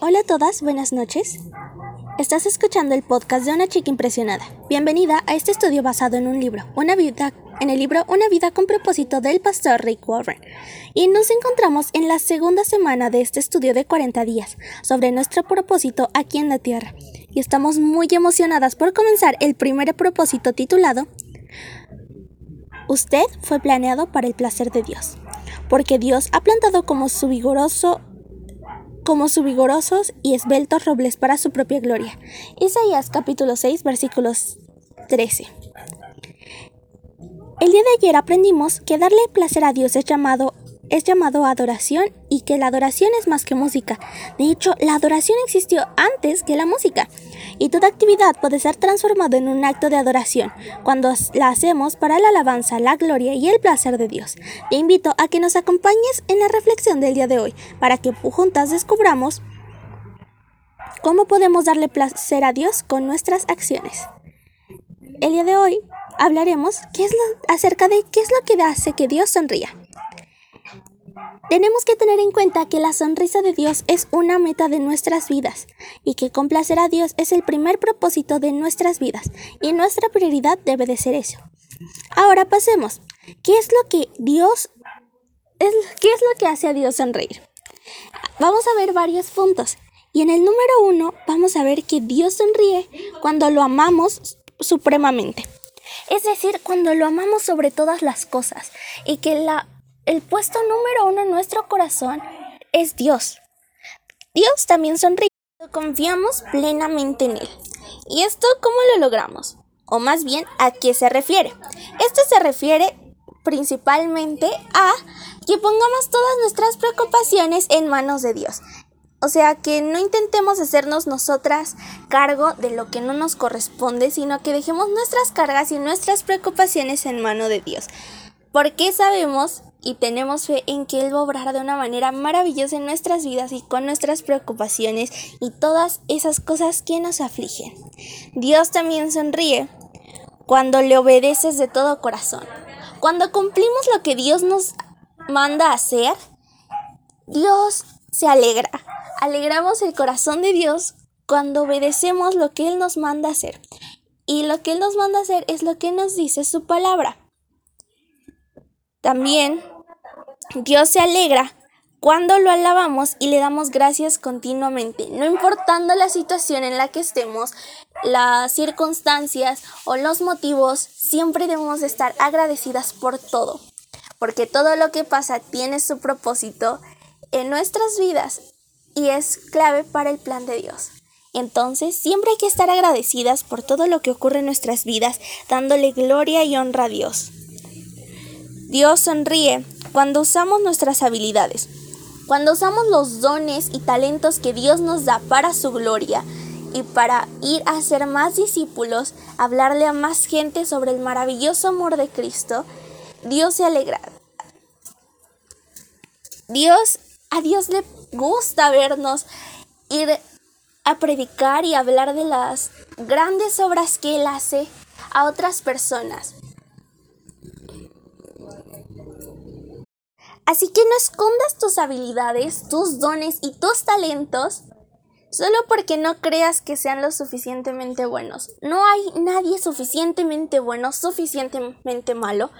Hola a todas, buenas noches. Estás escuchando el podcast de una chica impresionada. Bienvenida a este estudio basado en un libro, una vida, en el libro Una vida con propósito del pastor Rick Warren. Y nos encontramos en la segunda semana de este estudio de 40 días sobre nuestro propósito aquí en la Tierra. Y estamos muy emocionadas por comenzar el primer propósito titulado Usted fue planeado para el placer de Dios, porque Dios ha plantado como su vigoroso como su vigorosos y esbeltos robles para su propia gloria. Isaías capítulo 6 versículos 13. El día de ayer aprendimos que darle placer a Dios es llamado es llamado adoración y que la adoración es más que música. De hecho, la adoración existió antes que la música. Y toda actividad puede ser transformada en un acto de adoración cuando la hacemos para la alabanza, la gloria y el placer de Dios. Te invito a que nos acompañes en la reflexión del día de hoy para que juntas descubramos cómo podemos darle placer a Dios con nuestras acciones. El día de hoy hablaremos es acerca de qué es lo que hace que Dios sonría. Tenemos que tener en cuenta que la sonrisa de Dios es una meta de nuestras vidas y que complacer a Dios es el primer propósito de nuestras vidas y nuestra prioridad debe de ser eso. Ahora pasemos. ¿Qué es lo que Dios es, qué es lo que hace a Dios sonreír? Vamos a ver varios puntos. Y en el número uno vamos a ver que Dios sonríe cuando lo amamos supremamente. Es decir, cuando lo amamos sobre todas las cosas y que la el puesto número uno en nuestro corazón es Dios. Dios también sonríe confiamos plenamente en Él. ¿Y esto cómo lo logramos? O más bien, ¿a qué se refiere? Esto se refiere principalmente a que pongamos todas nuestras preocupaciones en manos de Dios. O sea, que no intentemos hacernos nosotras cargo de lo que no nos corresponde, sino que dejemos nuestras cargas y nuestras preocupaciones en mano de Dios. Porque sabemos y tenemos fe en que Él va a obrar de una manera maravillosa en nuestras vidas y con nuestras preocupaciones y todas esas cosas que nos afligen. Dios también sonríe cuando le obedeces de todo corazón. Cuando cumplimos lo que Dios nos manda hacer, Dios se alegra. Alegramos el corazón de Dios cuando obedecemos lo que Él nos manda hacer. Y lo que Él nos manda hacer es lo que nos dice su palabra. También Dios se alegra cuando lo alabamos y le damos gracias continuamente, no importando la situación en la que estemos, las circunstancias o los motivos, siempre debemos estar agradecidas por todo, porque todo lo que pasa tiene su propósito en nuestras vidas y es clave para el plan de Dios. Entonces, siempre hay que estar agradecidas por todo lo que ocurre en nuestras vidas, dándole gloria y honra a Dios. Dios sonríe cuando usamos nuestras habilidades, cuando usamos los dones y talentos que Dios nos da para su gloria y para ir a ser más discípulos, hablarle a más gente sobre el maravilloso amor de Cristo, Dios se alegra. Dios, a Dios le gusta vernos ir a predicar y hablar de las grandes obras que Él hace a otras personas. Así que no escondas tus habilidades, tus dones y tus talentos solo porque no creas que sean lo suficientemente buenos. No hay nadie suficientemente bueno, suficientemente malo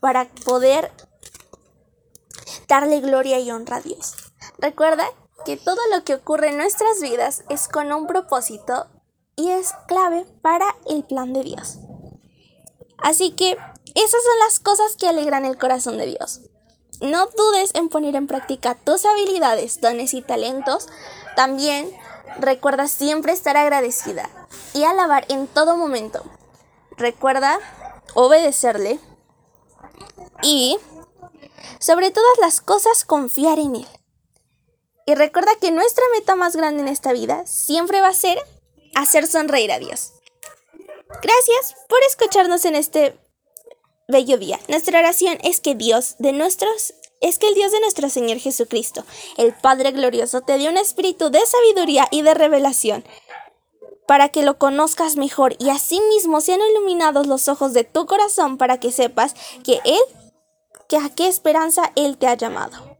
para poder darle gloria y honra a Dios. Recuerda que todo lo que ocurre en nuestras vidas es con un propósito y es clave para el plan de Dios. Así que esas son las cosas que alegran el corazón de Dios. No dudes en poner en práctica tus habilidades, dones y talentos. También recuerda siempre estar agradecida y alabar en todo momento. Recuerda obedecerle y, sobre todas las cosas, confiar en Él. Y recuerda que nuestra meta más grande en esta vida siempre va a ser hacer sonreír a Dios. Gracias por escucharnos en este bello día. Nuestra oración es que Dios de nuestros es que el Dios de nuestro Señor Jesucristo, el Padre glorioso, te dé un espíritu de sabiduría y de revelación para que lo conozcas mejor y asimismo sean iluminados los ojos de tu corazón para que sepas que Él, que a qué esperanza Él te ha llamado.